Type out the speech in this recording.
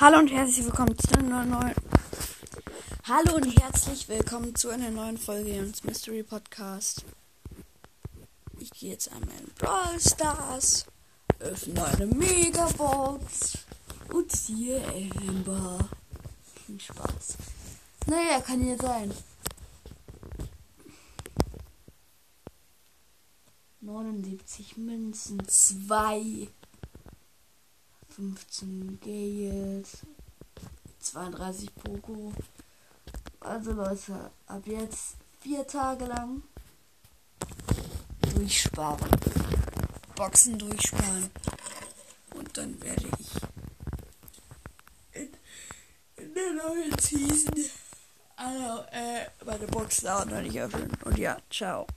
Hallo und herzlich willkommen zu einer neuen. Hallo und herzlich willkommen zu einer neuen Folge ins Mystery Podcast. Ich gehe jetzt einmal in Brawl Stars, öffne eine Megabox und ziehe Amber. Viel Spaß. Naja, kann hier sein. 79 Münzen, 2 15 Gales, 32 Poco. Also Leute, ab jetzt vier Tage lang durchsparen. Boxen durchsparen. Und dann werde ich in, in der neuen Season also, äh, meine Box da noch nicht öffnen. Und ja, ciao.